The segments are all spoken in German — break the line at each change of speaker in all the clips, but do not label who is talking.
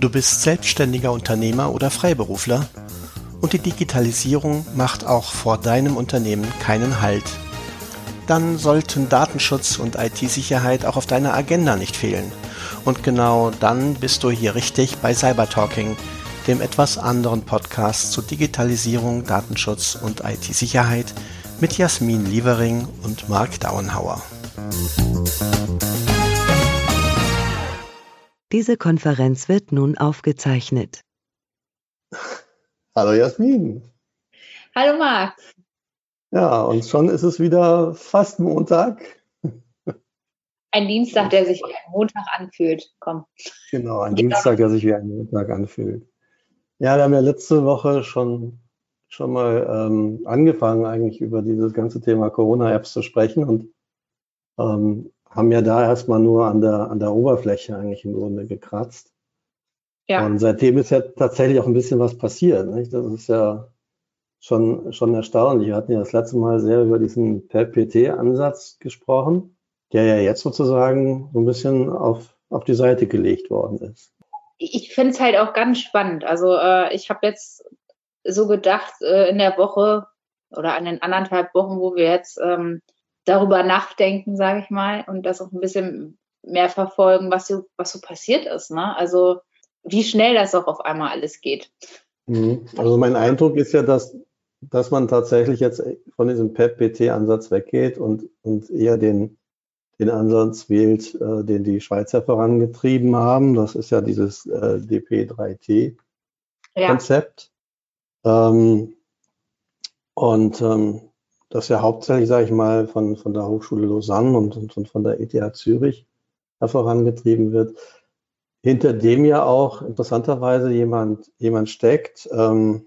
Du bist selbstständiger Unternehmer oder Freiberufler und die Digitalisierung macht auch vor deinem Unternehmen keinen Halt. Dann sollten Datenschutz und IT-Sicherheit auch auf deiner Agenda nicht fehlen. Und genau dann bist du hier richtig bei Cybertalking, dem etwas anderen Podcast zu Digitalisierung, Datenschutz und IT-Sicherheit mit Jasmin Lievering und Mark Dauenhauer.
Diese Konferenz wird nun aufgezeichnet.
Hallo Jasmin.
Hallo Marc.
Ja, und schon ist es wieder fast Montag.
Ein Dienstag, der sich wie ein Montag anfühlt. Komm.
Genau, ein genau. Dienstag, der sich wie ein Montag anfühlt. Ja, wir haben ja letzte Woche schon, schon mal ähm, angefangen, eigentlich über dieses ganze Thema Corona-Apps zu sprechen und ähm, haben ja da erstmal nur an der, an der Oberfläche eigentlich im Grunde gekratzt. Ja. Und seitdem ist ja tatsächlich auch ein bisschen was passiert. Nicht? Das ist ja schon, schon erstaunlich. Wir hatten ja das letzte Mal sehr über diesen Per-PT-Ansatz gesprochen, der ja jetzt sozusagen so ein bisschen auf, auf die Seite gelegt worden ist.
Ich finde es halt auch ganz spannend. Also äh, ich habe jetzt so gedacht, äh, in der Woche oder an den anderthalb Wochen, wo wir jetzt ähm, darüber nachdenken, sage ich mal, und das auch ein bisschen mehr verfolgen, was so, was so passiert ist. Ne? Also wie schnell das auch auf einmal alles geht.
Mhm. Also mein Eindruck ist ja, dass, dass man tatsächlich jetzt von diesem PEP-PT-Ansatz weggeht und, und eher den, den Ansatz wählt, äh, den die Schweizer vorangetrieben haben. Das ist ja dieses äh, DP3T-Konzept. Ja. Ähm, und ähm, das ja hauptsächlich, sage ich mal, von, von der Hochschule Lausanne und, und, und von der ETH Zürich vorangetrieben wird. Hinter dem ja auch interessanterweise jemand, jemand steckt. Ähm,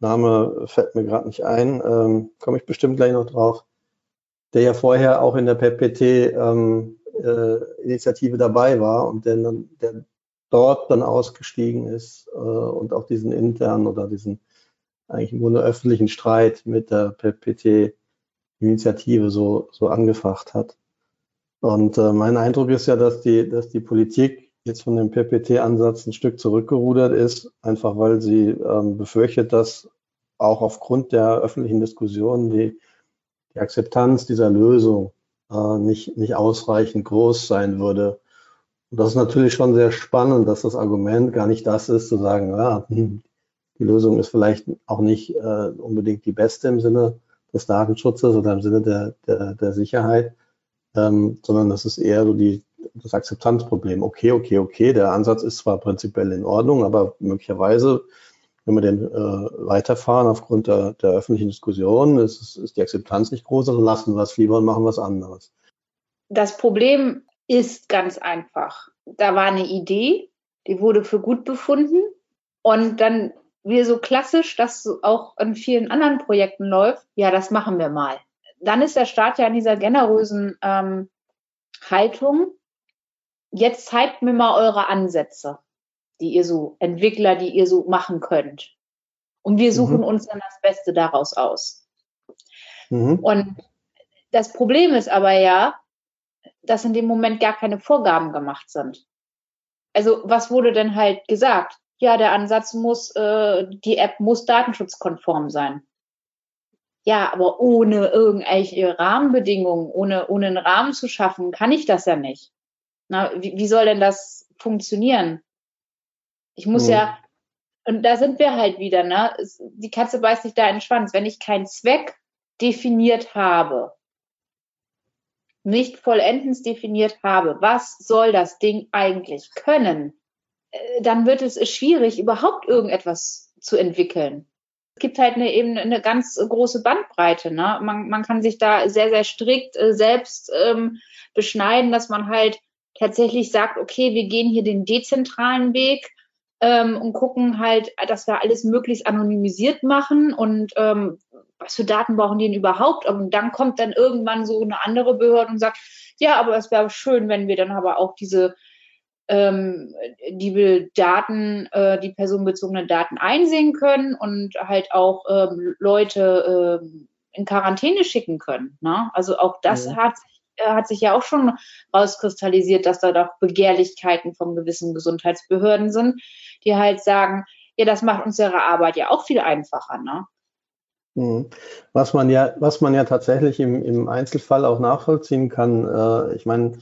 Name fällt mir gerade nicht ein, ähm, komme ich bestimmt gleich noch drauf, der ja vorher auch in der PPT-Initiative ähm, äh, dabei war und der, der dort dann ausgestiegen ist äh, und auch diesen internen oder diesen eigentlich im Grunde öffentlichen Streit mit der PPT Initiative so, so angefacht hat. Und äh, mein Eindruck ist ja, dass die, dass die Politik jetzt von dem PPT-Ansatz ein Stück zurückgerudert ist, einfach weil sie ähm, befürchtet, dass auch aufgrund der öffentlichen Diskussion die, die Akzeptanz dieser Lösung äh, nicht, nicht ausreichend groß sein würde. Und das ist natürlich schon sehr spannend, dass das Argument gar nicht das ist, zu sagen, ja, hm, die Lösung ist vielleicht auch nicht äh, unbedingt die beste im Sinne des Datenschutzes oder im Sinne der, der, der Sicherheit, ähm, sondern das ist eher so die, das Akzeptanzproblem. Okay, okay, okay, der Ansatz ist zwar prinzipiell in Ordnung, aber möglicherweise, wenn wir den äh, weiterfahren aufgrund der, der öffentlichen Diskussion, ist, ist die Akzeptanz nicht groß, dann lassen wir es lieber und machen was anderes.
Das Problem ist ganz einfach. Da war eine Idee, die wurde für gut befunden und dann wie so klassisch, dass auch in vielen anderen Projekten läuft, ja, das machen wir mal. Dann ist der Staat ja in dieser generösen ähm, Haltung, jetzt zeigt mir mal eure Ansätze, die ihr so, Entwickler, die ihr so machen könnt. Und wir suchen mhm. uns dann das Beste daraus aus. Mhm. Und das Problem ist aber ja, dass in dem Moment gar keine Vorgaben gemacht sind. Also was wurde denn halt gesagt? Ja, der Ansatz muss, äh, die App muss datenschutzkonform sein. Ja, aber ohne irgendwelche Rahmenbedingungen, ohne, ohne einen Rahmen zu schaffen, kann ich das ja nicht. Na, wie, wie soll denn das funktionieren? Ich muss mhm. ja, und da sind wir halt wieder, ne? Die Katze beißt sich da in den Schwanz. Wenn ich keinen Zweck definiert habe, nicht vollendens definiert habe, was soll das Ding eigentlich können? Äh, dann wird es schwierig, überhaupt irgendetwas zu entwickeln. Es gibt halt eine, eben eine ganz große Bandbreite. Ne? Man, man kann sich da sehr, sehr strikt äh, selbst ähm, beschneiden, dass man halt tatsächlich sagt, okay, wir gehen hier den dezentralen Weg ähm, und gucken halt, dass wir alles möglichst anonymisiert machen und ähm, was für Daten brauchen die denn überhaupt? Und dann kommt dann irgendwann so eine andere Behörde und sagt, ja, aber es wäre schön, wenn wir dann aber auch diese ähm, die Daten, äh, die personenbezogenen Daten einsehen können und halt auch ähm, Leute ähm, in Quarantäne schicken können. Ne? Also auch das mhm. hat sich äh, hat sich ja auch schon rauskristallisiert, dass da doch Begehrlichkeiten von gewissen Gesundheitsbehörden sind, die halt sagen, ja, das macht unsere Arbeit ja auch viel einfacher, ne?
Mhm. Was man ja, was man ja tatsächlich im, im Einzelfall auch nachvollziehen kann, äh, ich meine,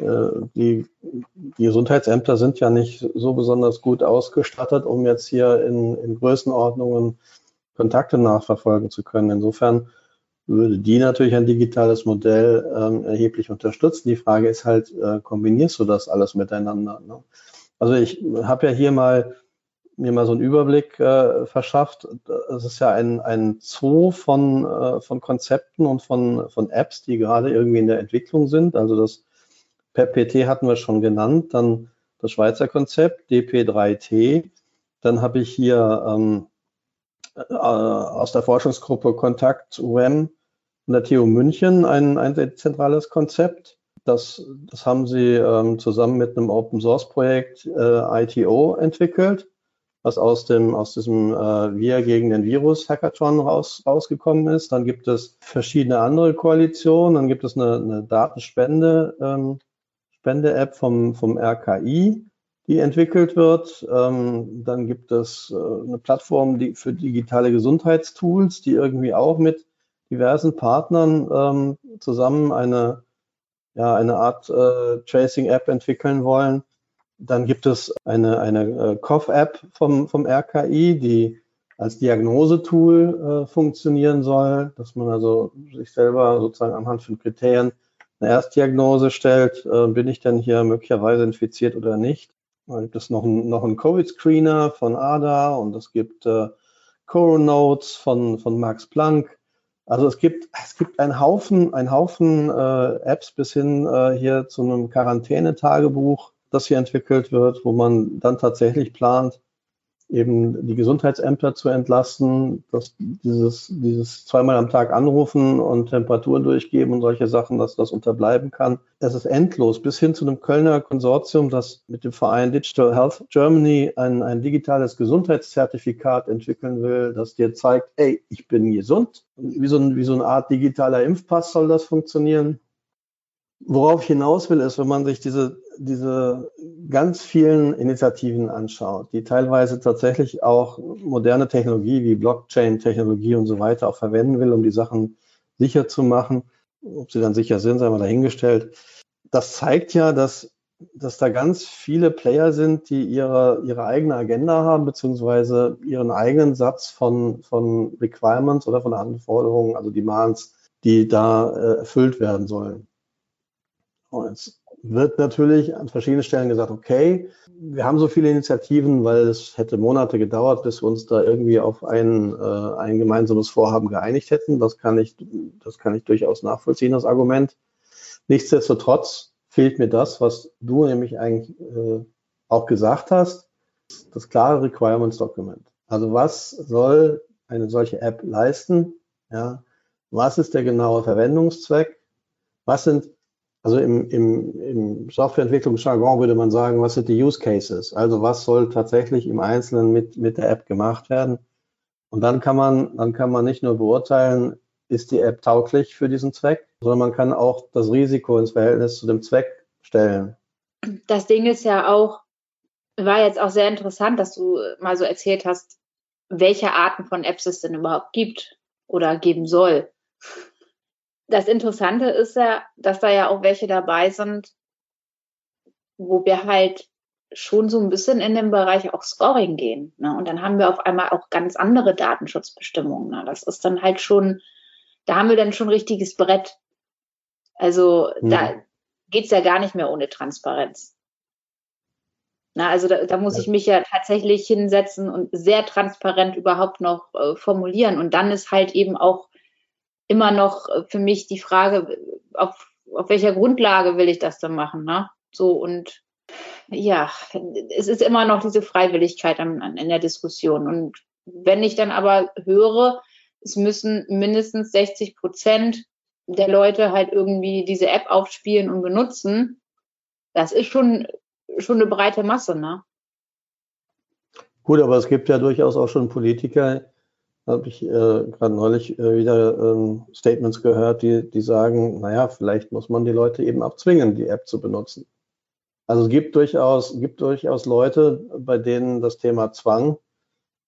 die, die Gesundheitsämter sind ja nicht so besonders gut ausgestattet, um jetzt hier in, in Größenordnungen Kontakte nachverfolgen zu können. Insofern würde die natürlich ein digitales Modell ähm, erheblich unterstützen. Die Frage ist halt, äh, kombinierst du das alles miteinander? Ne? Also ich habe ja hier mal mir mal so einen Überblick äh, verschafft. Es ist ja ein, ein Zoo von, äh, von Konzepten und von, von Apps, die gerade irgendwie in der Entwicklung sind. Also das PEPPT hatten wir schon genannt, dann das Schweizer Konzept, DP3T. Dann habe ich hier ähm, äh, aus der Forschungsgruppe Kontakt UM in der TU München ein, ein zentrales Konzept. Das, das haben sie ähm, zusammen mit einem Open Source Projekt äh, ITO entwickelt was aus dem aus diesem äh, Wir gegen den Virus Hackathon raus, rausgekommen ist. Dann gibt es verschiedene andere Koalitionen. Dann gibt es eine, eine Datenspende ähm, Spende-App vom vom RKI, die entwickelt wird. Ähm, dann gibt es äh, eine Plattform die, für digitale Gesundheitstools, die irgendwie auch mit diversen Partnern ähm, zusammen eine ja eine Art äh, Tracing-App entwickeln wollen. Dann gibt es eine, eine äh, Cough-App vom, vom RKI, die als Diagnosetool äh, funktionieren soll, dass man also sich selber sozusagen anhand von Kriterien eine Erstdiagnose stellt, äh, bin ich denn hier möglicherweise infiziert oder nicht. Dann gibt es noch, ein, noch einen Covid-Screener von ADA und es gibt äh, Coronotes von, von Max Planck. Also es gibt, es gibt einen Haufen, einen Haufen äh, Apps bis hin äh, hier zu einem Quarantänetagebuch, das hier entwickelt wird, wo man dann tatsächlich plant, eben die Gesundheitsämter zu entlasten, dass dieses, dieses zweimal am Tag anrufen und Temperaturen durchgeben und solche Sachen, dass das unterbleiben kann. Es ist endlos, bis hin zu einem Kölner Konsortium, das mit dem Verein Digital Health Germany ein, ein digitales Gesundheitszertifikat entwickeln will, das dir zeigt, ey, ich bin gesund. Wie so, ein, wie so eine Art digitaler Impfpass soll das funktionieren. Worauf ich hinaus will, ist, wenn man sich diese, diese ganz vielen Initiativen anschaut, die teilweise tatsächlich auch moderne Technologie wie Blockchain-Technologie und so weiter auch verwenden will, um die Sachen sicher zu machen. Ob sie dann sicher sind, sei mal dahingestellt. Das zeigt ja, dass, dass da ganz viele Player sind, die ihre, ihre eigene Agenda haben, beziehungsweise ihren eigenen Satz von, von Requirements oder von Anforderungen, also Demands, die da äh, erfüllt werden sollen. Und es wird natürlich an verschiedenen Stellen gesagt, okay, wir haben so viele Initiativen, weil es hätte Monate gedauert, bis wir uns da irgendwie auf ein, äh, ein gemeinsames Vorhaben geeinigt hätten. Das kann ich, das kann ich durchaus nachvollziehen, das Argument. Nichtsdestotrotz fehlt mir das, was du nämlich eigentlich äh, auch gesagt hast, das klare Requirements Document. Also was soll eine solche App leisten? Ja, was ist der genaue Verwendungszweck? Was sind also im, im, im Softwareentwicklungsjargon würde man sagen, was sind die Use Cases? Also was soll tatsächlich im Einzelnen mit, mit der App gemacht werden? Und dann kann man, dann kann man nicht nur beurteilen, ist die App tauglich für diesen Zweck, sondern man kann auch das Risiko ins Verhältnis zu dem Zweck stellen.
Das Ding ist ja auch, war jetzt auch sehr interessant, dass du mal so erzählt hast, welche Arten von Apps es denn überhaupt gibt oder geben soll das Interessante ist ja, dass da ja auch welche dabei sind, wo wir halt schon so ein bisschen in den Bereich auch Scoring gehen. Ne? Und dann haben wir auf einmal auch ganz andere Datenschutzbestimmungen. Ne? Das ist dann halt schon, da haben wir dann schon richtiges Brett. Also mhm. da geht's ja gar nicht mehr ohne Transparenz. Na, also da, da muss ja. ich mich ja tatsächlich hinsetzen und sehr transparent überhaupt noch äh, formulieren. Und dann ist halt eben auch immer noch äh, für mich die Frage, auf, auf welcher Grundlage will ich das dann machen, ne? So und ja, es ist immer noch diese Freiwilligkeit an, an, in der Diskussion. Und wenn ich dann aber höre, es müssen mindestens 60 Prozent der Leute halt irgendwie diese App aufspielen und benutzen, das ist schon, schon eine breite Masse, ne?
Gut, aber es gibt ja durchaus auch schon Politiker, habe ich äh, gerade neulich äh, wieder ähm, Statements gehört, die, die sagen, naja, vielleicht muss man die Leute eben abzwingen, die App zu benutzen. Also es gibt durchaus, gibt durchaus Leute, bei denen das Thema Zwang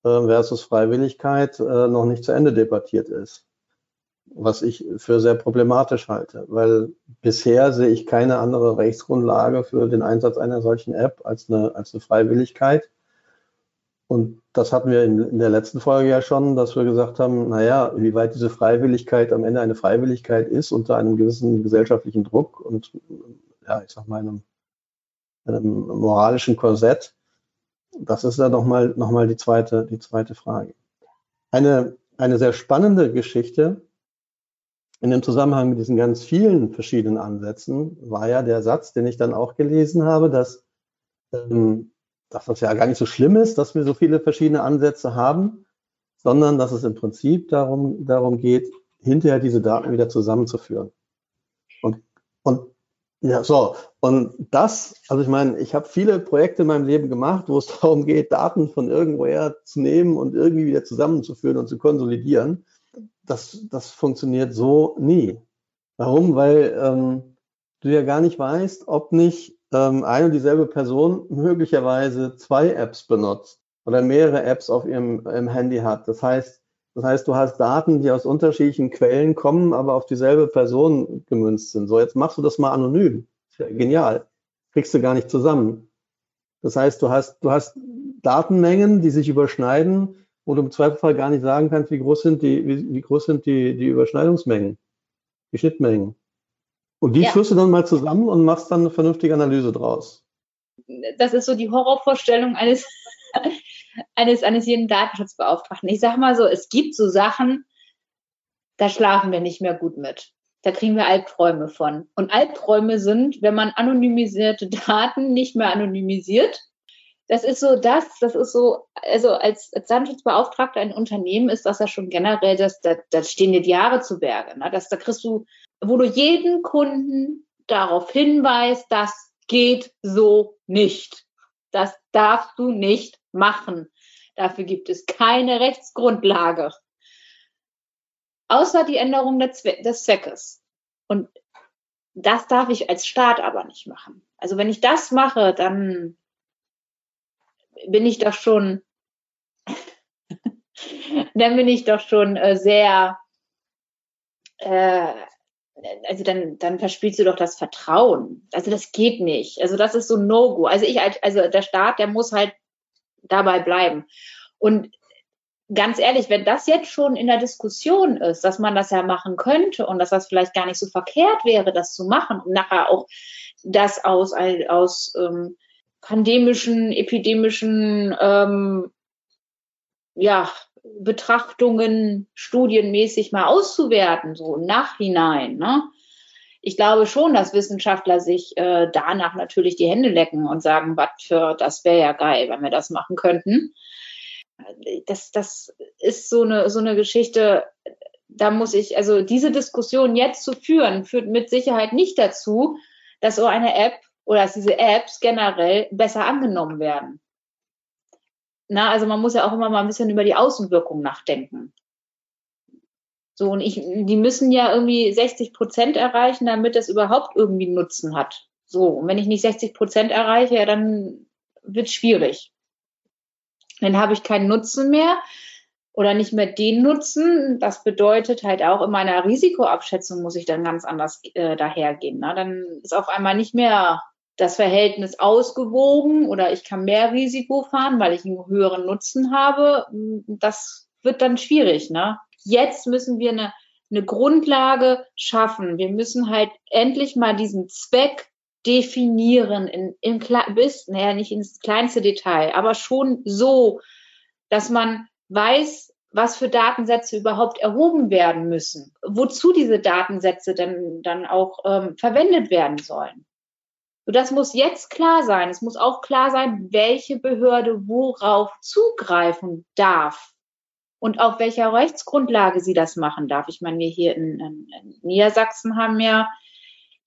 äh, versus Freiwilligkeit äh, noch nicht zu Ende debattiert ist. Was ich für sehr problematisch halte, weil bisher sehe ich keine andere Rechtsgrundlage für den Einsatz einer solchen App als eine, als eine Freiwilligkeit. Und das hatten wir in, in, der letzten Folge ja schon, dass wir gesagt haben, naja, wie weit diese Freiwilligkeit am Ende eine Freiwilligkeit ist unter einem gewissen gesellschaftlichen Druck und ja, ich sag mal einem, einem moralischen Korsett, das ist dann nochmal noch mal die zweite, die zweite Frage. Eine, eine sehr spannende Geschichte in dem Zusammenhang mit diesen ganz vielen verschiedenen Ansätzen war ja der Satz, den ich dann auch gelesen habe, dass, ähm, dass das ja gar nicht so schlimm ist, dass wir so viele verschiedene Ansätze haben, sondern dass es im Prinzip darum, darum geht, hinterher diese Daten wieder zusammenzuführen. Und, und ja, so. Und das, also ich meine, ich habe viele Projekte in meinem Leben gemacht, wo es darum geht, Daten von irgendwoher zu nehmen und irgendwie wieder zusammenzuführen und zu konsolidieren. Das, das funktioniert so nie. Warum? Weil ähm, du ja gar nicht weißt, ob nicht ähm, eine und dieselbe Person möglicherweise zwei Apps benutzt oder mehrere Apps auf ihrem, Handy hat. Das heißt, das heißt, du hast Daten, die aus unterschiedlichen Quellen kommen, aber auf dieselbe Person gemünzt sind. So, jetzt machst du das mal anonym. Genial. Kriegst du gar nicht zusammen. Das heißt, du hast, du hast Datenmengen, die sich überschneiden, wo du im Zweifelsfall gar nicht sagen kannst, wie groß sind die, wie, wie groß sind die, die Überschneidungsmengen, die Schnittmengen. Und die ja. führst du dann mal zusammen und machst dann eine vernünftige Analyse draus.
Das ist so die Horrorvorstellung eines eines, eines jeden Datenschutzbeauftragten. Ich sag mal so, es gibt so Sachen, da schlafen wir nicht mehr gut mit. Da kriegen wir Albträume von. Und Albträume sind, wenn man anonymisierte Daten nicht mehr anonymisiert. Das ist so das, das ist so, also als, als Datenschutzbeauftragter ein Unternehmen ist das ja schon generell, das, da, da stehen dir die Jahre zu Berge. Ne? Das, da kriegst du, wo du jeden Kunden darauf hinweist, das geht so nicht. Das darfst du nicht machen. Dafür gibt es keine Rechtsgrundlage. Außer die Änderung des Zweckes. Und das darf ich als Staat aber nicht machen. Also wenn ich das mache, dann bin ich doch schon, dann bin ich doch schon äh, sehr, äh, also dann, dann verspielst du doch das Vertrauen. Also das geht nicht. Also das ist so No-Go. Also ich, also der Staat, der muss halt dabei bleiben. Und ganz ehrlich, wenn das jetzt schon in der Diskussion ist, dass man das ja machen könnte und dass das vielleicht gar nicht so verkehrt wäre, das zu machen und nachher auch das aus, aus ähm, pandemischen, epidemischen ähm, ja, Betrachtungen studienmäßig mal auszuwerten, so im Nachhinein. Ne? Ich glaube schon, dass Wissenschaftler sich äh, danach natürlich die Hände lecken und sagen, was für, das wäre ja geil, wenn wir das machen könnten. Das, das ist so eine, so eine Geschichte, da muss ich, also diese Diskussion jetzt zu führen, führt mit Sicherheit nicht dazu, dass so eine App oder dass diese Apps generell besser angenommen werden. Na, also man muss ja auch immer mal ein bisschen über die Außenwirkung nachdenken. So, und ich, die müssen ja irgendwie 60 Prozent erreichen, damit es überhaupt irgendwie Nutzen hat. So, und wenn ich nicht 60 Prozent erreiche, ja, dann wird es schwierig. Dann habe ich keinen Nutzen mehr oder nicht mehr den Nutzen. Das bedeutet halt auch in meiner Risikoabschätzung muss ich dann ganz anders äh, dahergehen. Ne? Dann ist auf einmal nicht mehr das Verhältnis ausgewogen oder ich kann mehr Risiko fahren, weil ich einen höheren Nutzen habe. Das wird dann schwierig. Ne? Jetzt müssen wir eine, eine Grundlage schaffen. Wir müssen halt endlich mal diesen Zweck definieren in, in bis, naja, nicht ins kleinste Detail, aber schon so, dass man weiß, was für Datensätze überhaupt erhoben werden müssen, wozu diese Datensätze denn dann auch ähm, verwendet werden sollen. So, das muss jetzt klar sein. Es muss auch klar sein, welche Behörde worauf zugreifen darf und auf welcher Rechtsgrundlage sie das machen darf. Ich meine, wir hier in, in, Niedersachsen haben ja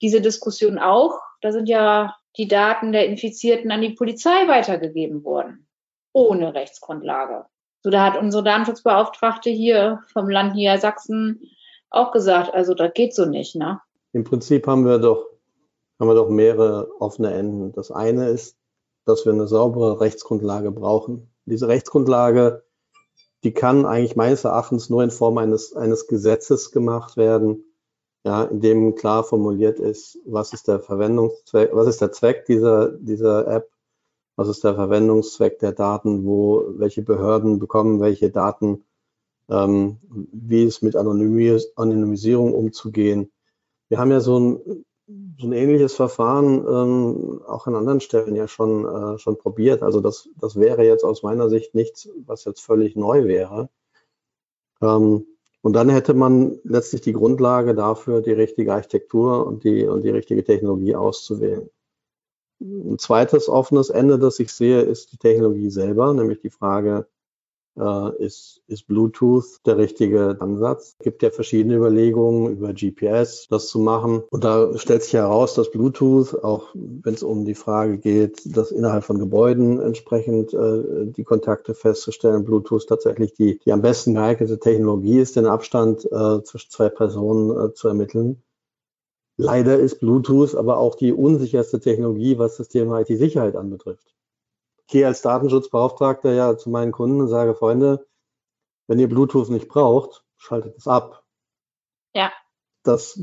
diese Diskussion auch. Da sind ja die Daten der Infizierten an die Polizei weitergegeben worden, ohne Rechtsgrundlage. So, da hat unsere Datenschutzbeauftragte hier vom Land Niedersachsen auch gesagt, also das geht so nicht, ne?
Im Prinzip haben wir doch, haben wir doch mehrere offene Enden. Das eine ist, dass wir eine saubere Rechtsgrundlage brauchen. Diese Rechtsgrundlage, die kann eigentlich meines Erachtens nur in Form eines, eines Gesetzes gemacht werden, ja, in dem klar formuliert ist, was ist der Verwendungszweck, was ist der Zweck dieser, dieser App, was ist der Verwendungszweck der Daten, wo, welche Behörden bekommen welche Daten, ähm, wie ist mit Anonymis Anonymisierung umzugehen. Wir haben ja so ein, so ein ähnliches Verfahren ähm, auch an anderen Stellen ja schon, äh, schon probiert. Also das, das wäre jetzt aus meiner Sicht nichts, was jetzt völlig neu wäre. Ähm, und dann hätte man letztlich die Grundlage dafür, die richtige Architektur und die, und die richtige Technologie auszuwählen. Ein zweites offenes Ende, das ich sehe, ist die Technologie selber, nämlich die Frage, ist, ist Bluetooth der richtige Ansatz. Es gibt ja verschiedene Überlegungen über GPS, das zu machen. Und da stellt sich heraus, dass Bluetooth, auch wenn es um die Frage geht, dass innerhalb von Gebäuden entsprechend äh, die Kontakte festzustellen, Bluetooth tatsächlich die, die am besten geeignete Technologie ist, den Abstand äh, zwischen zwei Personen äh, zu ermitteln. Leider ist Bluetooth aber auch die unsicherste Technologie, was das Thema IT-Sicherheit anbetrifft gehe als Datenschutzbeauftragter ja zu meinen Kunden und sage, Freunde, wenn ihr Bluetooth nicht braucht, schaltet es ab.
Ja.
Das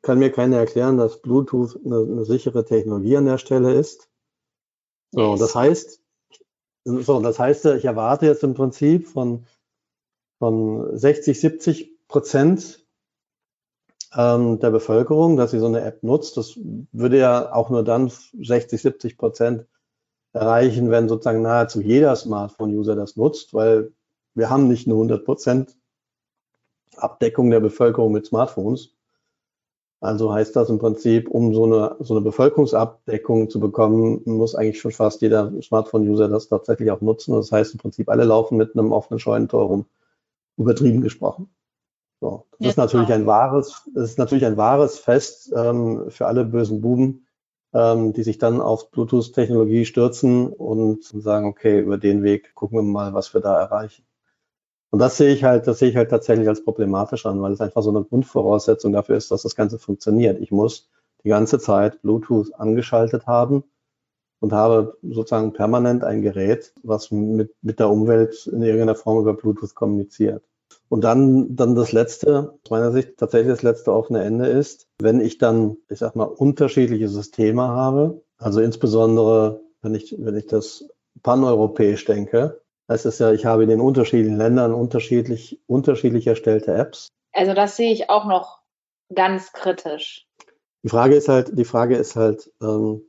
kann mir keiner erklären, dass Bluetooth eine, eine sichere Technologie an der Stelle ist. So, yes. das heißt, so, das heißt, ich erwarte jetzt im Prinzip von, von 60, 70 Prozent ähm, der Bevölkerung, dass sie so eine App nutzt. Das würde ja auch nur dann 60, 70 Prozent erreichen, wenn sozusagen nahezu jeder Smartphone-User das nutzt, weil wir haben nicht eine 100 Prozent Abdeckung der Bevölkerung mit Smartphones. Also heißt das im Prinzip, um so eine, so eine Bevölkerungsabdeckung zu bekommen, muss eigentlich schon fast jeder Smartphone-User das tatsächlich auch nutzen. Das heißt im Prinzip, alle laufen mit einem offenen Scheunentor rum, übertrieben gesprochen. So, das ja, ist natürlich ein wahres, das ist natürlich ein wahres Fest ähm, für alle bösen Buben, ähm, die sich dann auf Bluetooth-Technologie stürzen und sagen, okay, über den Weg gucken wir mal, was wir da erreichen. Und das sehe ich halt, das sehe ich halt tatsächlich als problematisch an, weil es einfach so eine Grundvoraussetzung dafür ist, dass das Ganze funktioniert. Ich muss die ganze Zeit Bluetooth angeschaltet haben und habe sozusagen permanent ein Gerät, was mit, mit der Umwelt in irgendeiner Form über Bluetooth kommuniziert. Und dann, dann das letzte, aus meiner Sicht tatsächlich das letzte offene Ende ist, wenn ich dann, ich sag mal, unterschiedliche Systeme habe, also insbesondere, wenn ich, wenn ich das paneuropäisch denke, heißt es ja, ich habe in den unterschiedlichen Ländern unterschiedlich, unterschiedlich erstellte Apps.
Also das sehe ich auch noch ganz kritisch.
Die Frage ist halt, die Frage ist halt, ähm,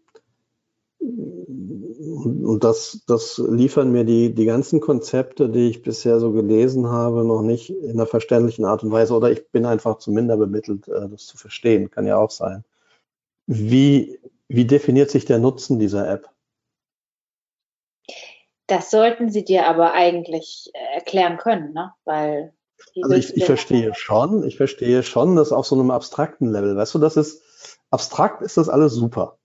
und das, das liefern mir die, die ganzen Konzepte, die ich bisher so gelesen habe, noch nicht in einer verständlichen Art und Weise. Oder ich bin einfach zu minder bemittelt, äh, das zu verstehen. Kann ja auch sein. Wie, wie definiert sich der Nutzen dieser App?
Das sollten Sie dir aber eigentlich äh, erklären können, ne? Weil
also ich, ich verstehe schon, ich verstehe schon, dass auf so einem abstrakten Level, weißt du, das ist abstrakt ist das alles super.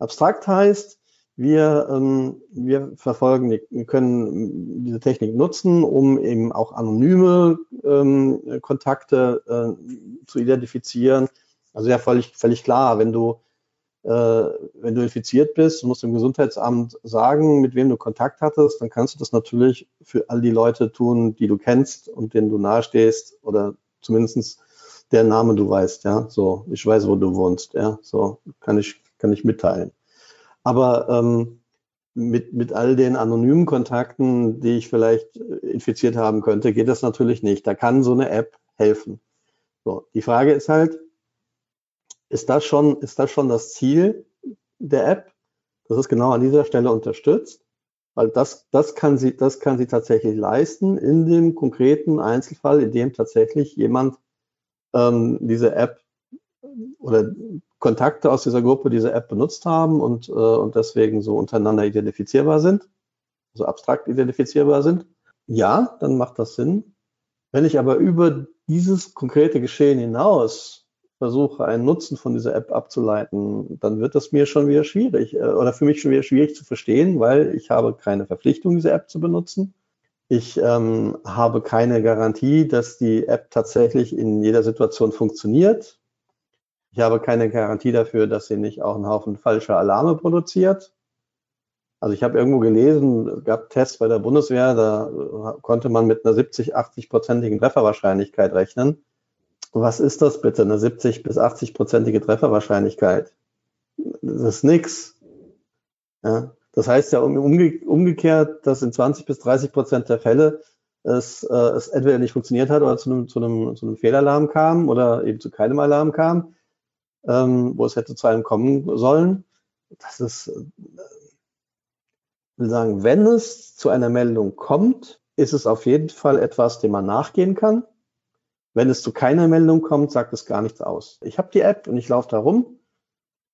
Abstrakt heißt, wir, ähm, wir verfolgen, wir können diese Technik nutzen, um eben auch anonyme ähm, Kontakte äh, zu identifizieren. Also ja, völlig, völlig klar, wenn du, äh, wenn du infiziert bist, musst du im Gesundheitsamt sagen, mit wem du Kontakt hattest, dann kannst du das natürlich für all die Leute tun, die du kennst und denen du nahestehst oder zumindestens der Name du weißt, ja, so, ich weiß, wo du wohnst, ja, so, kann ich, kann ich mitteilen. Aber ähm, mit, mit all den anonymen Kontakten, die ich vielleicht äh, infiziert haben könnte, geht das natürlich nicht. Da kann so eine App helfen. So, die Frage ist halt, ist das schon, ist das schon das Ziel der App? Das ist genau an dieser Stelle unterstützt, weil das, das kann sie, das kann sie tatsächlich leisten in dem konkreten Einzelfall, in dem tatsächlich jemand ähm, diese App oder Kontakte aus dieser Gruppe diese App benutzt haben und, äh, und deswegen so untereinander identifizierbar sind, so abstrakt identifizierbar sind, ja, dann macht das Sinn. Wenn ich aber über dieses konkrete Geschehen hinaus versuche, einen Nutzen von dieser App abzuleiten, dann wird das mir schon wieder schwierig äh, oder für mich schon wieder schwierig zu verstehen, weil ich habe keine Verpflichtung, diese App zu benutzen. Ich ähm, habe keine Garantie, dass die App tatsächlich in jeder Situation funktioniert. Ich habe keine Garantie dafür, dass sie nicht auch einen Haufen falscher Alarme produziert. Also ich habe irgendwo gelesen, es gab Tests bei der Bundeswehr, da konnte man mit einer 70, 80-prozentigen Trefferwahrscheinlichkeit rechnen. Was ist das bitte, eine 70 bis 80-prozentige Trefferwahrscheinlichkeit? Das ist nix. Ja, das heißt ja umge umgekehrt, dass in 20 bis 30 Prozent der Fälle es, äh, es entweder nicht funktioniert hat oder zu einem, zu, einem, zu einem Fehlalarm kam oder eben zu keinem Alarm kam, ähm, wo es hätte zu einem kommen sollen. Das ist, äh, will sagen, wenn es zu einer Meldung kommt, ist es auf jeden Fall etwas, dem man nachgehen kann. Wenn es zu keiner Meldung kommt, sagt es gar nichts aus. Ich habe die App und ich laufe da rum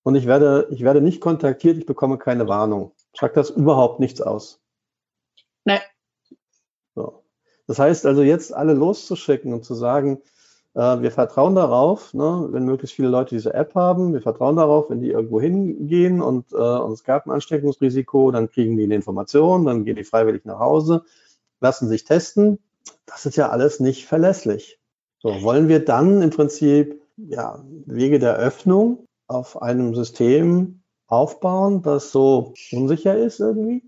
und ich werde, ich werde nicht kontaktiert, ich bekomme keine Warnung. Sagt das überhaupt nichts aus?
Nein.
So. Das heißt also jetzt alle loszuschicken und zu sagen, wir vertrauen darauf, ne, wenn möglichst viele Leute diese App haben, wir vertrauen darauf, wenn die irgendwo hingehen und, äh, und es gab ein Ansteckungsrisiko, dann kriegen die eine Information, dann gehen die freiwillig nach Hause, lassen sich testen. Das ist ja alles nicht verlässlich. So, wollen wir dann im Prinzip ja, Wege der Öffnung auf einem System aufbauen, das so unsicher ist irgendwie?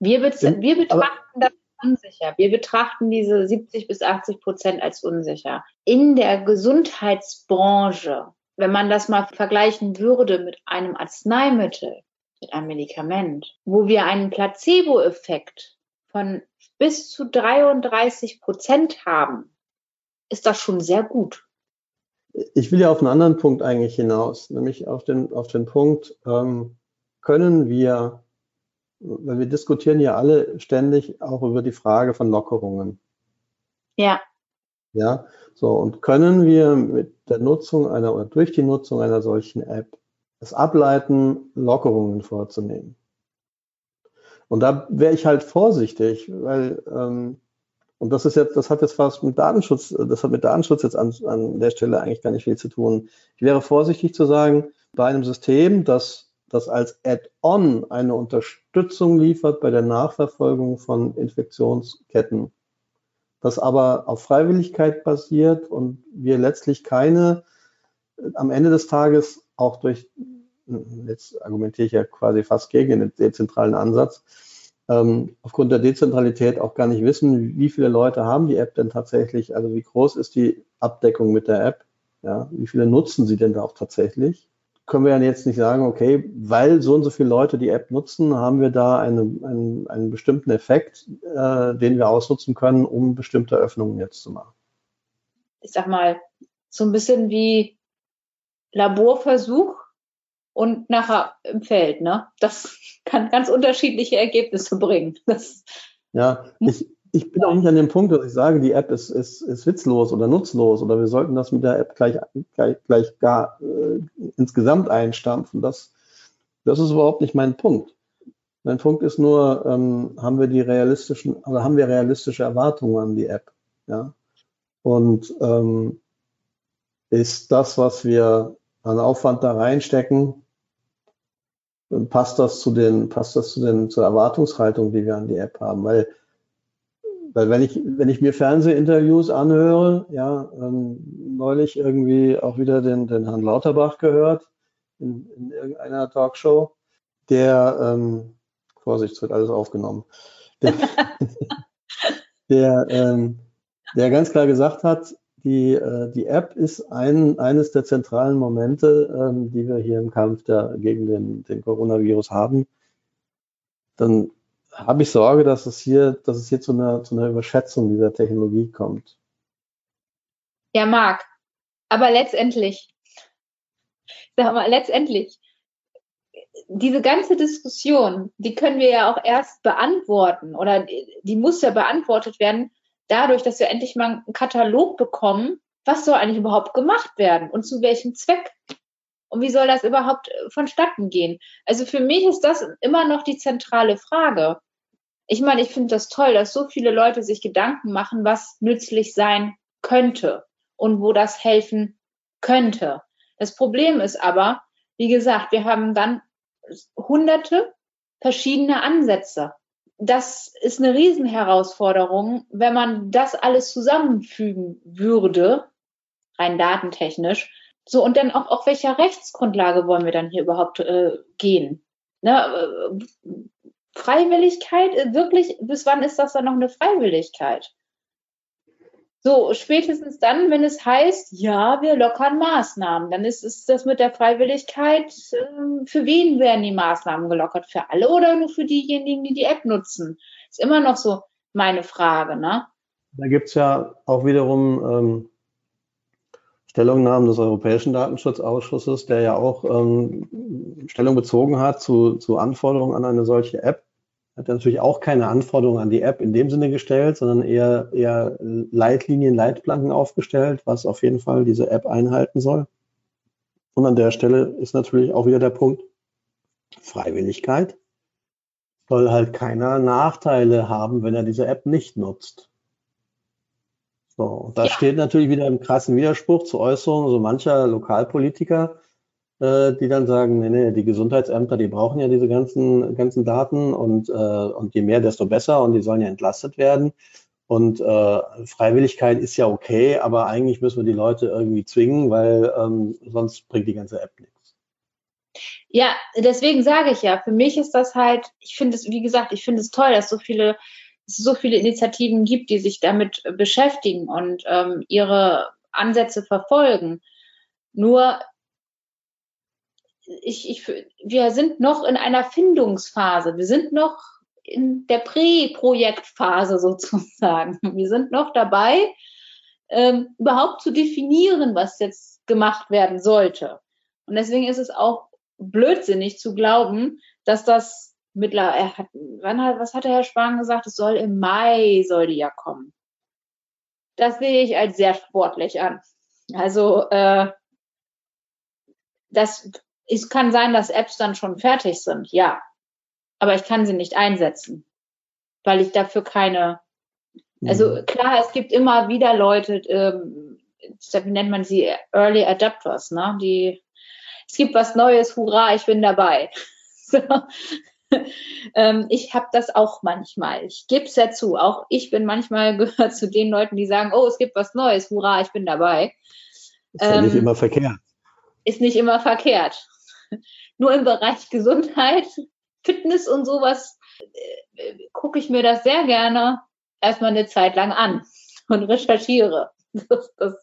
Wir, wir betrachten das unsicher. Wir betrachten diese 70 bis 80 Prozent als unsicher. In der Gesundheitsbranche, wenn man das mal vergleichen würde mit einem Arzneimittel, mit einem Medikament, wo wir einen Placebo-Effekt von bis zu 33 Prozent haben, ist das schon sehr gut
ich will ja auf einen anderen Punkt eigentlich hinaus, nämlich auf den, auf den Punkt, ähm, können wir, weil wir diskutieren ja alle ständig auch über die Frage von Lockerungen.
Ja.
Ja, so, und können wir mit der Nutzung einer oder durch die Nutzung einer solchen App es ableiten, Lockerungen vorzunehmen? Und da wäre ich halt vorsichtig, weil ähm, und das ist jetzt, das hat jetzt fast mit Datenschutz, das hat mit Datenschutz jetzt an, an der Stelle eigentlich gar nicht viel zu tun. Ich wäre vorsichtig zu sagen, bei einem System, das, das als Add-on eine Unterstützung liefert bei der Nachverfolgung von Infektionsketten, das aber auf Freiwilligkeit basiert und wir letztlich keine am Ende des Tages auch durch, jetzt argumentiere ich ja quasi fast gegen den dezentralen Ansatz, ähm, aufgrund der Dezentralität auch gar nicht wissen, wie viele Leute haben die App denn tatsächlich, also wie groß ist die Abdeckung mit der App, ja, wie viele nutzen sie denn da auch tatsächlich? Können wir ja jetzt nicht sagen, okay, weil so und so viele Leute die App nutzen, haben wir da eine, einen, einen bestimmten Effekt, äh, den wir ausnutzen können, um bestimmte Öffnungen jetzt zu machen.
Ich sag mal, so ein bisschen wie Laborversuch und nachher im Feld. Ne? Das kann ganz unterschiedliche Ergebnisse bringen. Das
ja, ich, ich bin auch nicht an dem Punkt, dass ich sage, die App ist, ist, ist witzlos oder nutzlos oder wir sollten das mit der App gleich, gleich, gleich gar äh, insgesamt einstampfen. Das, das ist überhaupt nicht mein Punkt. Mein Punkt ist nur, ähm, haben wir die realistischen, oder haben wir realistische Erwartungen an die App? Ja. Und ähm, ist das, was wir an Aufwand da reinstecken, passt das zu den, passt das zu den, zur Erwartungshaltung, die wir an die App haben, weil, weil wenn ich, wenn ich mir Fernsehinterviews anhöre, ja, ähm, neulich irgendwie auch wieder den, den Herrn Lauterbach gehört in, in irgendeiner Talkshow, der, ähm, Vorsicht, es wird alles aufgenommen, der, der, ähm, der ganz klar gesagt hat, die, äh, die App ist ein, eines der zentralen Momente, ähm, die wir hier im Kampf der, gegen den, den Coronavirus haben. Dann habe ich Sorge, dass es hier, dass es hier zu einer, zu einer Überschätzung dieser Technologie kommt.
Ja, Marc. Aber letztendlich, sag mal, letztendlich, diese ganze Diskussion, die können wir ja auch erst beantworten oder die muss ja beantwortet werden, dadurch, dass wir endlich mal einen Katalog bekommen, was soll eigentlich überhaupt gemacht werden und zu welchem Zweck? Und wie soll das überhaupt äh, vonstatten gehen? Also für mich ist das immer noch die zentrale Frage. Ich meine, ich finde das toll, dass so viele Leute sich Gedanken machen, was nützlich sein könnte und wo das helfen könnte. Das Problem ist aber, wie gesagt, wir haben dann hunderte verschiedene Ansätze. das ist eine Riesenherausforderung, wenn man das alles zusammenfügen würde, rein datentechnisch. So, und dann auch, auf welcher Rechtsgrundlage wollen wir dann hier überhaupt äh, gehen? Ne, äh, Freiwilligkeit, äh, wirklich, bis wann ist das dann noch eine Freiwilligkeit? So, spätestens dann, wenn es heißt, ja, wir lockern Maßnahmen, dann ist, ist das mit der Freiwilligkeit, äh, für wen werden die Maßnahmen gelockert? Für alle oder nur für diejenigen, die die App nutzen? Ist immer noch so meine Frage, ne?
Da gibt's ja auch wiederum ähm, Stellungnahmen des Europäischen Datenschutzausschusses, der ja auch ähm, Stellung bezogen hat zu, zu Anforderungen an eine solche App hat natürlich auch keine Anforderungen an die App in dem Sinne gestellt, sondern eher, eher Leitlinien, Leitplanken aufgestellt, was auf jeden Fall diese App einhalten soll. Und an der Stelle ist natürlich auch wieder der Punkt Freiwilligkeit. Soll halt keiner Nachteile haben, wenn er diese App nicht nutzt. So, da ja. steht natürlich wieder im krassen Widerspruch zu Äußerungen so mancher Lokalpolitiker, äh, die dann sagen, nee, nee, die Gesundheitsämter, die brauchen ja diese ganzen, ganzen Daten und, äh, und je mehr, desto besser und die sollen ja entlastet werden. Und äh, Freiwilligkeit ist ja okay, aber eigentlich müssen wir die Leute irgendwie zwingen, weil ähm, sonst bringt die ganze App nichts.
Ja, deswegen sage ich ja, für mich ist das halt, ich finde es, wie gesagt, ich finde es toll, dass so viele, so viele Initiativen gibt, die sich damit beschäftigen und ähm, ihre Ansätze verfolgen. Nur ich, ich, wir sind noch in einer Findungsphase. Wir sind noch in der Prä-Projektphase sozusagen. Wir sind noch dabei, ähm, überhaupt zu definieren, was jetzt gemacht werden sollte. Und deswegen ist es auch blödsinnig zu glauben, dass das mittlerweile, hat, wann hat, was hat der Herr Spahn gesagt? Es soll im Mai, soll die ja kommen. Das sehe ich als sehr sportlich an. Also, äh, das es kann sein, dass Apps dann schon fertig sind, ja. Aber ich kann sie nicht einsetzen, weil ich dafür keine. Also mhm. klar, es gibt immer wieder Leute, ähm, wie nennt man sie, Early Adapters, ne? Die, es gibt was Neues, hurra, ich bin dabei. so. ähm, ich habe das auch manchmal. Ich gebe es ja zu. Auch ich bin manchmal gehört zu den Leuten, die sagen, oh, es gibt was Neues, hurra, ich bin dabei.
Ist ja ähm, nicht immer verkehrt.
Ist nicht immer verkehrt. Nur im Bereich Gesundheit, Fitness und sowas äh, gucke ich mir das sehr gerne erstmal eine Zeit lang an und recherchiere. Das, das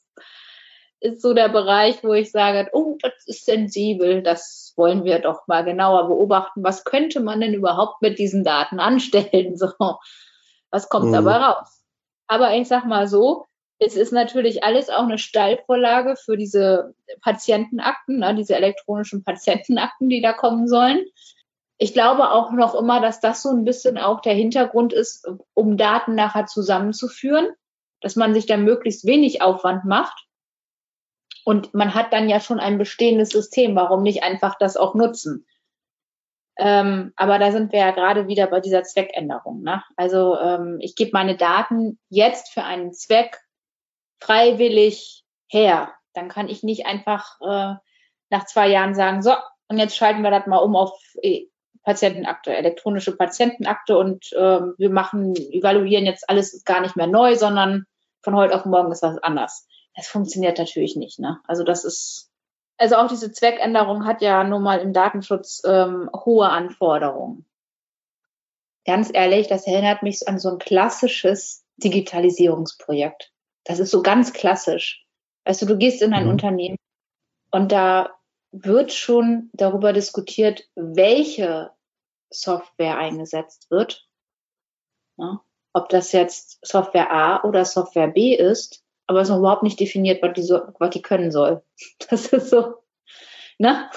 ist so der Bereich, wo ich sage, oh, das ist sensibel, das wollen wir doch mal genauer beobachten. Was könnte man denn überhaupt mit diesen Daten anstellen? So, was kommt mhm. dabei raus? Aber ich sag mal so, es ist natürlich alles auch eine Stallvorlage für diese Patientenakten, ne, diese elektronischen Patientenakten, die da kommen sollen. Ich glaube auch noch immer, dass das so ein bisschen auch der Hintergrund ist, um Daten nachher zusammenzuführen, dass man sich da möglichst wenig Aufwand macht. Und man hat dann ja schon ein bestehendes System. Warum nicht einfach das auch nutzen? Ähm, aber da sind wir ja gerade wieder bei dieser Zweckänderung. Ne? Also ähm, ich gebe meine Daten jetzt für einen Zweck freiwillig her. Dann kann ich nicht einfach äh, nach zwei Jahren sagen, so, und jetzt schalten wir das mal um auf äh, Patientenakte, elektronische Patientenakte und äh, wir machen, evaluieren jetzt alles gar nicht mehr neu, sondern von heute auf morgen ist das anders. Das funktioniert natürlich nicht. Ne? Also das ist, also auch diese Zweckänderung hat ja nun mal im Datenschutz ähm, hohe Anforderungen. Ganz ehrlich, das erinnert mich an so ein klassisches Digitalisierungsprojekt. Das ist so ganz klassisch. Weißt du, du gehst in ein mhm. Unternehmen und da wird schon darüber diskutiert, welche Software eingesetzt wird. Ja, ob das jetzt Software A oder Software B ist, aber es ist noch überhaupt nicht definiert, was die, so, was die können soll. Das ist so. Ne?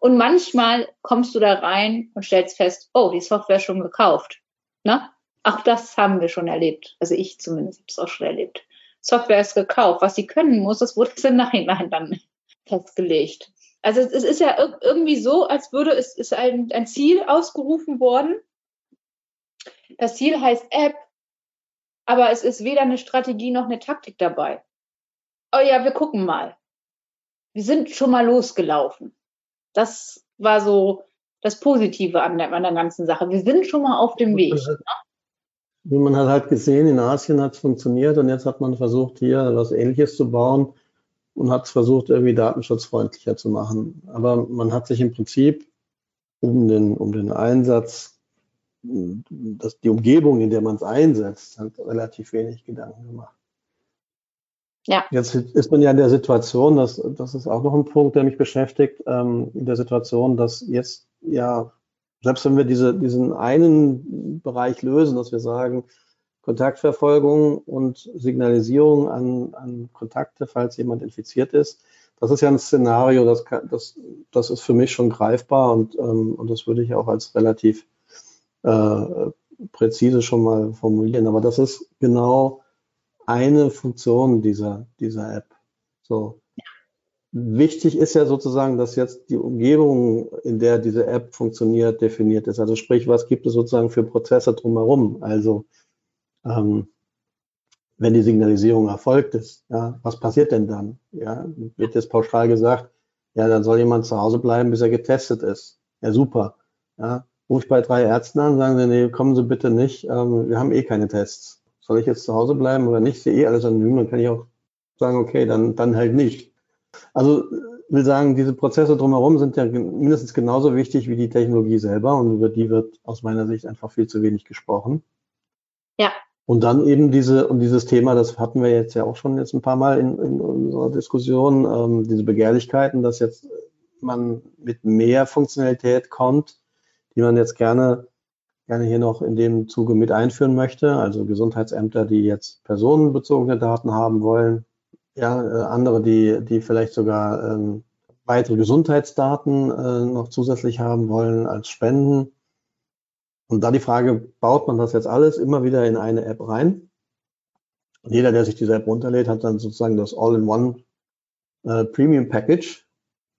Und manchmal kommst du da rein und stellst fest, oh, die Software schon gekauft. Ne? Auch das haben wir schon erlebt. Also ich zumindest habe es auch schon erlebt. Software ist gekauft. Was sie können muss, das wurde im Nachhinein dann festgelegt. Also es ist ja irgendwie so, als würde es ist ein, ein Ziel ausgerufen worden. Das Ziel heißt App, aber es ist weder eine Strategie noch eine Taktik dabei. Oh ja, wir gucken mal. Wir sind schon mal losgelaufen. Das war so das Positive an der, an der ganzen Sache. Wir sind schon mal auf dem Weg. Ne?
Wie man hat halt gesehen, in Asien hat es funktioniert und jetzt hat man versucht, hier was Ähnliches zu bauen und hat es versucht, irgendwie datenschutzfreundlicher zu machen. Aber man hat sich im Prinzip um den, um den Einsatz, dass die Umgebung, in der man es einsetzt, hat relativ wenig Gedanken gemacht. Ja. Jetzt ist man ja in der Situation, dass, das ist auch noch ein Punkt, der mich beschäftigt, ähm, in der Situation, dass jetzt ja, selbst wenn wir diese, diesen einen Bereich lösen, dass wir sagen, Kontaktverfolgung und Signalisierung an, an Kontakte, falls jemand infiziert ist, das ist ja ein Szenario, das, kann, das, das ist für mich schon greifbar und, ähm, und das würde ich auch als relativ äh, präzise schon mal formulieren. Aber das ist genau eine Funktion dieser, dieser App. So. Wichtig ist ja sozusagen, dass jetzt die Umgebung, in der diese App funktioniert, definiert ist. Also sprich, was gibt es sozusagen für Prozesse drumherum? Also ähm, wenn die Signalisierung erfolgt ist, ja, was passiert denn dann? Ja, wird jetzt pauschal gesagt, ja, dann soll jemand zu Hause bleiben, bis er getestet ist. Ja, super. Ja, rufe ich bei drei Ärzten an, sagen sie, nee, kommen Sie bitte nicht, ähm, wir haben eh keine Tests soll ich jetzt zu Hause bleiben oder nicht? Sehe eh alles anonym, dann kann ich auch sagen, okay, dann, dann halt nicht. Also will sagen, diese Prozesse drumherum sind ja mindestens genauso wichtig wie die Technologie selber und über die wird aus meiner Sicht einfach viel zu wenig gesprochen.
Ja.
Und dann eben diese, und dieses Thema, das hatten wir jetzt ja auch schon jetzt ein paar Mal in, in unserer Diskussion, ähm, diese Begehrlichkeiten, dass jetzt man mit mehr Funktionalität kommt, die man jetzt gerne gerne hier noch in dem Zuge mit einführen möchte. Also Gesundheitsämter, die jetzt personenbezogene Daten haben wollen. Ja, äh, andere, die, die vielleicht sogar ähm, weitere Gesundheitsdaten äh, noch zusätzlich haben wollen als Spenden. Und da die Frage, baut man das jetzt alles immer wieder in eine App rein? Und jeder, der sich diese App runterlädt, hat dann sozusagen das All-in-One äh, Premium Package.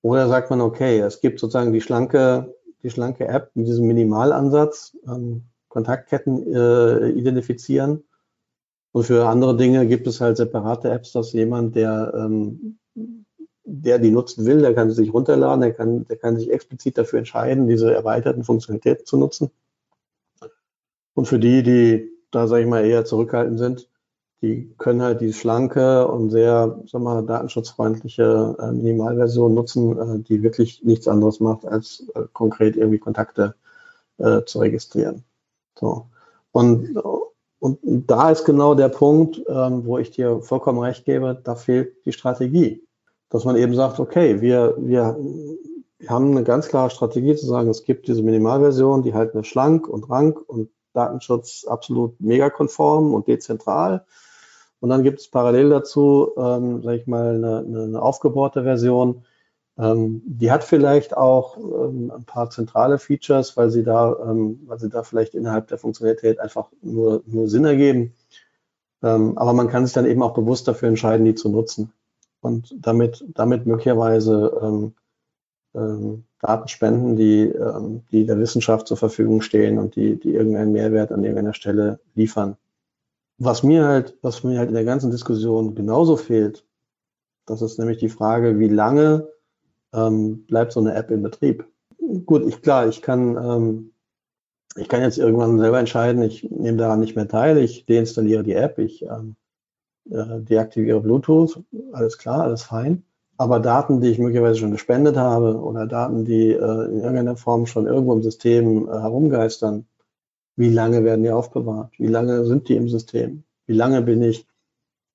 Oder sagt man, okay, es gibt sozusagen die schlanke die schlanke App mit diesem Minimalansatz, ähm, Kontaktketten äh, identifizieren. Und für andere Dinge gibt es halt separate Apps, dass jemand, der, ähm, der die nutzen will, der kann sie sich runterladen, der kann, der kann sich explizit dafür entscheiden, diese erweiterten Funktionalitäten zu nutzen. Und für die, die da, sage ich mal, eher zurückhaltend sind, die können halt die schlanke und sehr, sag mal, datenschutzfreundliche äh, Minimalversion nutzen, äh, die wirklich nichts anderes macht, als äh, konkret irgendwie Kontakte äh, zu registrieren. So. Und, und da ist genau der Punkt, ähm, wo ich dir vollkommen recht gebe, da fehlt die Strategie. Dass man eben sagt, okay, wir, wir, wir haben eine ganz klare Strategie zu sagen, es gibt diese Minimalversion, die halt eine schlank und rank und Datenschutz absolut mega konform und dezentral und dann gibt es parallel dazu, ähm, sage ich mal, eine, eine aufgebohrte Version. Ähm, die hat vielleicht auch ähm, ein paar zentrale Features, weil sie da, ähm, weil sie da vielleicht innerhalb der Funktionalität einfach nur, nur Sinn ergeben. Ähm, aber man kann sich dann eben auch bewusst dafür entscheiden, die zu nutzen und damit, damit möglicherweise ähm, ähm, Daten spenden, die, die der Wissenschaft zur Verfügung stehen und die, die irgendeinen Mehrwert an irgendeiner Stelle liefern. Was mir halt, was mir halt in der ganzen Diskussion genauso fehlt, das ist nämlich die Frage, wie lange ähm, bleibt so eine App in Betrieb? Gut, ich klar, ich kann, ähm, ich kann jetzt irgendwann selber entscheiden, ich nehme daran nicht mehr teil, ich deinstalliere die App, ich ähm, äh, deaktiviere Bluetooth, alles klar, alles fein. Aber Daten, die ich möglicherweise schon gespendet habe oder Daten, die äh, in irgendeiner Form schon irgendwo im System äh, herumgeistern, wie lange werden die aufbewahrt? Wie lange sind die im System? Wie lange bin ich,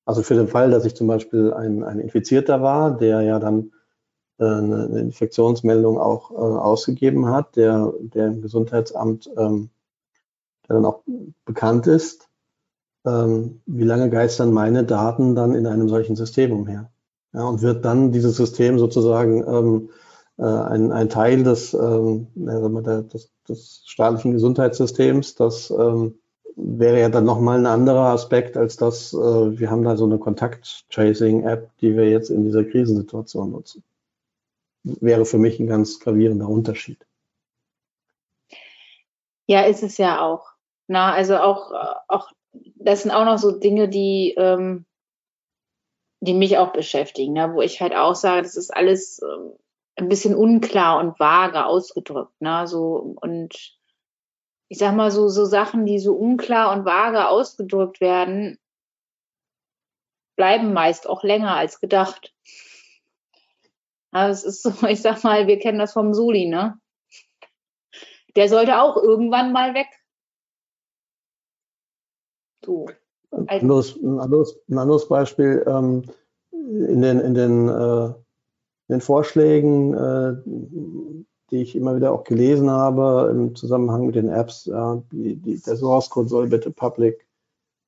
also für den Fall, dass ich zum Beispiel ein, ein Infizierter war, der ja dann äh, eine Infektionsmeldung auch äh, ausgegeben hat, der, der im Gesundheitsamt, ähm, der dann auch bekannt ist, ähm, wie lange geistern meine Daten dann in einem solchen System umher? Ja, und wird dann dieses System sozusagen ähm, äh, ein, ein Teil des, ähm, des, des staatlichen Gesundheitssystems. Das ähm, wäre ja dann nochmal ein anderer Aspekt, als dass äh, wir haben da so eine Kontakt-Tracing-App, die wir jetzt in dieser Krisensituation nutzen. Wäre für mich ein ganz gravierender Unterschied.
Ja, ist es ja auch. Na, also auch, auch, das sind auch noch so Dinge, die, ähm, die mich auch beschäftigen, ne? wo ich halt auch sage, das ist alles ähm, ein bisschen unklar und vage ausgedrückt. Ne? So, und ich sag mal so, so Sachen, die so unklar und vage ausgedrückt werden, bleiben meist auch länger als gedacht. Also es ist so, ich sag mal, wir kennen das vom Soli, ne? Der sollte auch irgendwann mal weg.
So. Ein anderes, ein anderes, ein anderes Beispiel ähm, in den, in den, äh, den Vorschlägen, äh, die ich immer wieder auch gelesen habe im Zusammenhang mit den Apps, ja, die, die, der Source Code soll bitte public,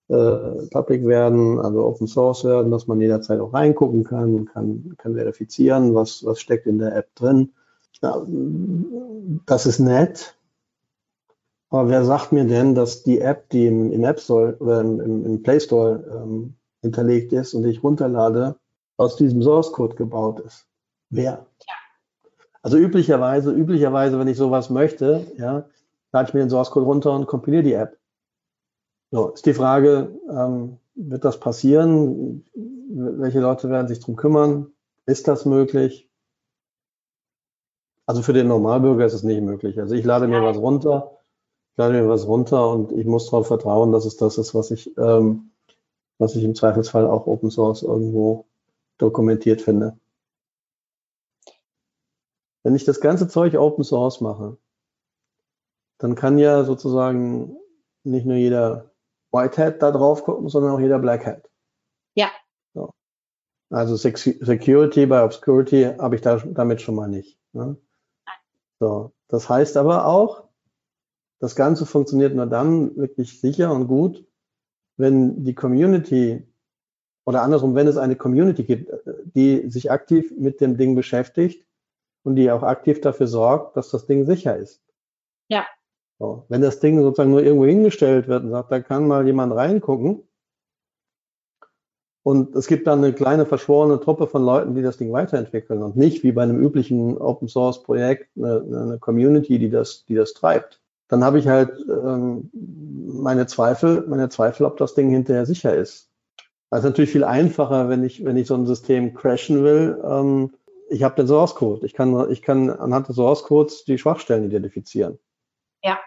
äh, public werden, also Open Source werden, dass man jederzeit auch reingucken kann, kann, kann verifizieren, was, was steckt in der App drin. Ja, das ist nett, aber wer sagt mir denn, dass die App, die im, im App Store oder im, im Play Store ähm, hinterlegt ist und ich runterlade, aus diesem Source Code gebaut ist? Wer? Ja. Also üblicherweise, üblicherweise, wenn ich sowas möchte, ja, lade ich mir den Source Code runter und kompiliere die App. So, ist die Frage, ähm, wird das passieren? Welche Leute werden sich drum kümmern? Ist das möglich? Also für den Normalbürger ist es nicht möglich. Also ich lade mir was runter, lade mir was runter und ich muss darauf vertrauen, dass es das ist, was ich, ähm, was ich im Zweifelsfall auch Open Source irgendwo dokumentiert finde. Wenn ich das ganze Zeug Open Source mache, dann kann ja sozusagen nicht nur jeder White Hat da drauf gucken, sondern auch jeder Black Hat.
Ja.
So. Also Security bei Obscurity habe ich da, damit schon mal nicht. Ne? So. Das heißt aber auch, das Ganze funktioniert nur dann wirklich sicher und gut, wenn die Community oder andersrum, wenn es eine Community gibt, die sich aktiv mit dem Ding beschäftigt und die auch aktiv dafür sorgt, dass das Ding sicher ist.
Ja.
So, wenn das Ding sozusagen nur irgendwo hingestellt wird und sagt, da kann mal jemand reingucken und es gibt dann eine kleine verschworene Truppe von Leuten, die das Ding weiterentwickeln und nicht wie bei einem üblichen Open Source Projekt eine, eine Community, die das, die das treibt dann habe ich halt ähm, meine Zweifel, meine Zweifel, ob das Ding hinterher sicher ist. Das ist natürlich viel einfacher, wenn ich, wenn ich so ein System crashen will. Ähm, ich habe den Source Code. Ich kann, ich kann anhand des Source Codes die Schwachstellen identifizieren.
Ja.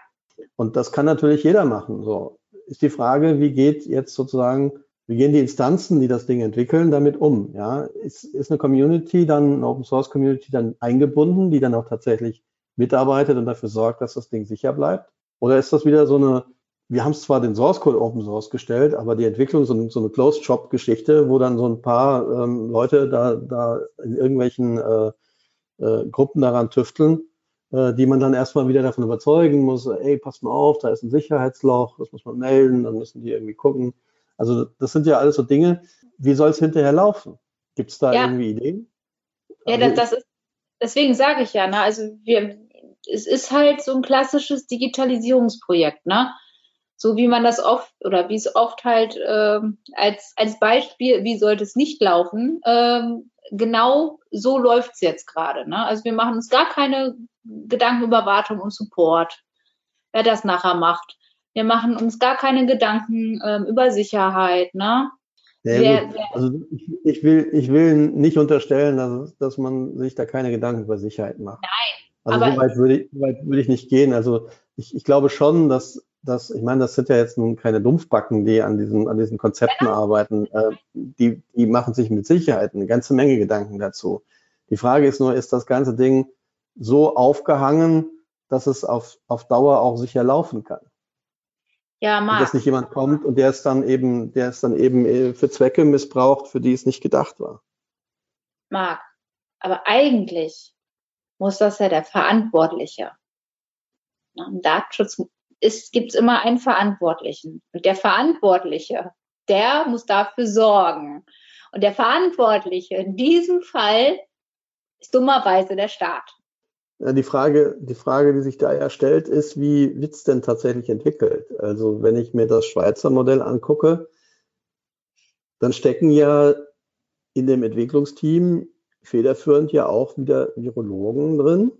Und das kann natürlich jeder machen. So ist die Frage, wie geht jetzt sozusagen, wie gehen die Instanzen, die das Ding entwickeln, damit um? Ja, ist, ist eine Community dann, eine Open Source Community dann eingebunden, die dann auch tatsächlich mitarbeitet und dafür sorgt, dass das Ding sicher bleibt? Oder ist das wieder so eine, wir haben zwar den Source Code Open Source gestellt, aber die Entwicklung so, so eine Closed Shop Geschichte, wo dann so ein paar ähm, Leute da, da in irgendwelchen äh, äh, Gruppen daran tüfteln, äh, die man dann erstmal wieder davon überzeugen muss, ey, pass mal auf, da ist ein Sicherheitsloch, das muss man melden, dann müssen die irgendwie gucken. Also das sind ja alles so Dinge. Wie soll es hinterher laufen? Gibt es da ja. irgendwie Ideen?
Ja, das, das ist deswegen sage ich ja, ne, also wir, es ist halt so ein klassisches Digitalisierungsprojekt, ne? So wie man das oft oder wie es oft halt ähm, als, als Beispiel, wie sollte es nicht laufen, ähm, genau so läuft es jetzt gerade. Ne? Also wir machen uns gar keine Gedanken über Wartung und Support, wer das nachher macht. Wir machen uns gar keine Gedanken ähm, über Sicherheit. Ne?
Sehr, sehr also ich, ich, will, ich will nicht unterstellen, dass, dass man sich da keine Gedanken über Sicherheit macht.
Nein.
Also so weit würde ich, so weit würde ich nicht gehen. Also ich, ich glaube schon, dass, dass, ich meine, das sind ja jetzt nun keine Dumpfbacken, die an diesen, an diesen Konzepten genau. arbeiten. Äh, die, die machen sich mit Sicherheit eine ganze Menge Gedanken dazu. Die Frage ist nur, ist das ganze Ding so aufgehangen, dass es auf, auf Dauer auch sicher laufen kann?
Ja, Marc.
Und dass nicht jemand kommt und der ist dann eben, der ist dann eben äh, für Zwecke missbraucht, für die es nicht gedacht war.
Marc, aber eigentlich muss das ja der Verantwortliche. Im Datenschutz gibt es immer einen Verantwortlichen. Und der Verantwortliche, der muss dafür sorgen. Und der Verantwortliche in diesem Fall ist dummerweise der Staat.
Die Frage, die Frage, die sich da ja stellt, ist, wie wird es denn tatsächlich entwickelt? Also wenn ich mir das Schweizer Modell angucke, dann stecken ja in dem Entwicklungsteam federführend ja auch wieder Virologen drin,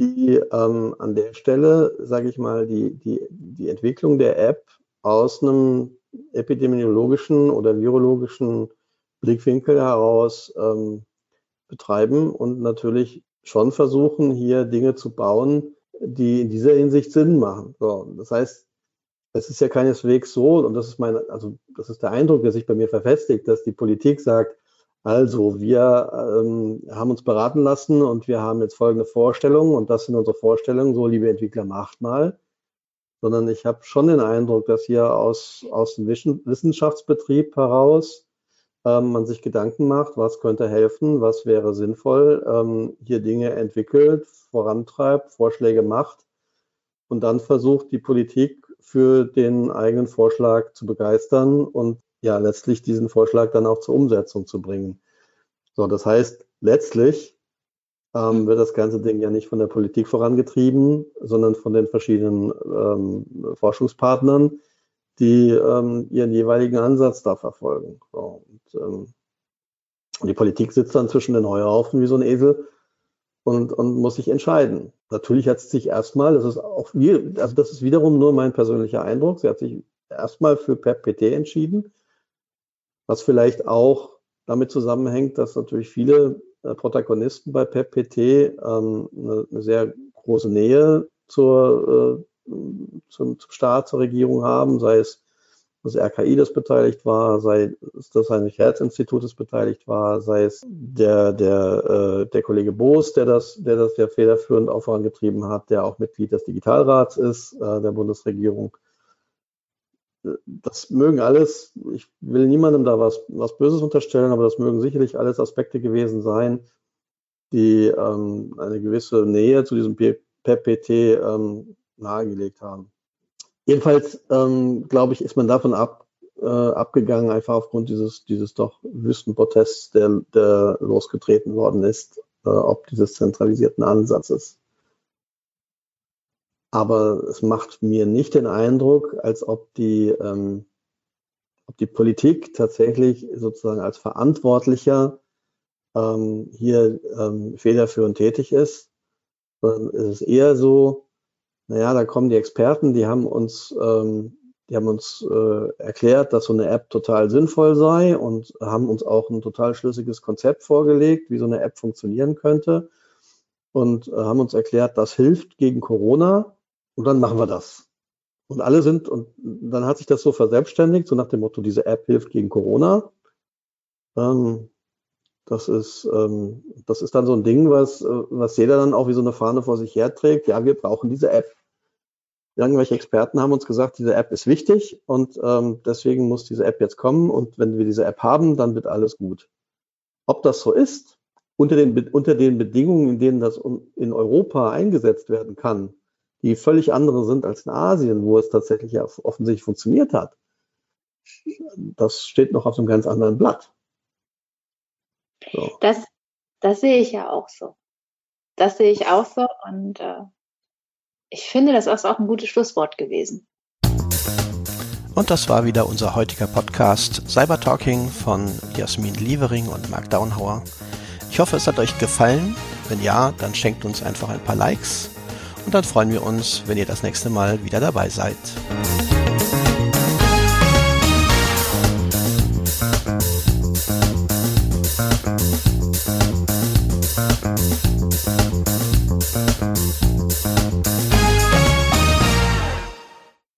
die ähm, an der Stelle, sage ich mal, die, die, die Entwicklung der App aus einem epidemiologischen oder virologischen Blickwinkel heraus ähm, betreiben und natürlich schon versuchen, hier Dinge zu bauen, die in dieser Hinsicht Sinn machen. So, das heißt, es ist ja keineswegs so, und das ist mein, also das ist der Eindruck, der sich bei mir verfestigt, dass die Politik sagt, also wir ähm, haben uns beraten lassen und wir haben jetzt folgende Vorstellungen und das sind unsere Vorstellungen, so liebe Entwickler, macht mal. Sondern ich habe schon den Eindruck, dass hier aus, aus dem Wissenschaftsbetrieb heraus ähm, man sich Gedanken macht, was könnte helfen, was wäre sinnvoll, ähm, hier Dinge entwickelt, vorantreibt, Vorschläge macht und dann versucht die Politik für den eigenen Vorschlag zu begeistern und ja letztlich diesen Vorschlag dann auch zur Umsetzung zu bringen. So, das heißt, letztlich ähm, wird das ganze Ding ja nicht von der Politik vorangetrieben, sondern von den verschiedenen ähm, Forschungspartnern, die ähm, ihren jeweiligen Ansatz da verfolgen. So, und, ähm, die Politik sitzt dann zwischen den Heuhaufen wie so ein Esel und, und muss sich entscheiden. Natürlich hat sie sich erstmal, das ist auch, also das ist wiederum nur mein persönlicher Eindruck, sie hat sich erstmal für PEP-PT entschieden, was vielleicht auch damit zusammenhängt, dass natürlich viele äh, Protagonisten bei PEP-PT ähm, eine, eine, sehr große Nähe zur, äh, zum, zum Staat, zur Regierung haben, sei es das RKI, das beteiligt war, sei es das Heinrich-Herz-Institut, das beteiligt war, sei es der, der, äh, der Kollege Boos, der das, der das ja federführend auch vorangetrieben hat, der auch Mitglied des Digitalrats ist, äh, der Bundesregierung. Das mögen alles, ich will niemandem da was, was Böses unterstellen, aber das mögen sicherlich alles Aspekte gewesen sein, die ähm, eine gewisse Nähe zu diesem PPT ähm, nahegelegt haben. Jedenfalls, ähm, glaube ich, ist man davon ab, äh, abgegangen, einfach aufgrund dieses, dieses doch Wüstenprotests, der, der losgetreten worden ist, äh, ob dieses zentralisierten Ansatzes. Aber es macht mir nicht den Eindruck, als ob die, ähm, ob die Politik tatsächlich sozusagen als Verantwortlicher ähm, hier ähm, federführend tätig ist, sondern es ist eher so, naja, da kommen die Experten, die haben uns, ähm, die haben uns äh, erklärt, dass so eine App total sinnvoll sei und haben uns auch ein total schlüssiges Konzept vorgelegt, wie so eine App funktionieren könnte und äh, haben uns erklärt, das hilft gegen Corona und dann machen wir das. Und alle sind, und dann hat sich das so verselbstständigt, so nach dem Motto, diese App hilft gegen Corona. Ähm, das ist, ähm, das ist dann so ein Ding, was, was jeder dann auch wie so eine Fahne vor sich herträgt. Ja, wir brauchen diese App irgendwelche Experten haben uns gesagt, diese App ist wichtig und ähm, deswegen muss diese App jetzt kommen und wenn wir diese App haben, dann wird alles gut. Ob das so ist, unter den, unter den Bedingungen, in denen das in Europa eingesetzt werden kann, die völlig andere sind als in Asien, wo es tatsächlich ja offensichtlich funktioniert hat, das steht noch auf einem ganz anderen Blatt.
So. Das, das sehe ich ja auch so. Das sehe ich auch so und äh, ich finde, das ist auch ein gutes Schlusswort gewesen.
Und das war wieder unser heutiger Podcast Cyber Talking von Jasmin Lievering und Marc Daunhauer. Ich hoffe, es hat euch gefallen. Wenn ja, dann schenkt uns einfach ein paar Likes und dann freuen wir uns, wenn ihr das nächste Mal wieder dabei seid.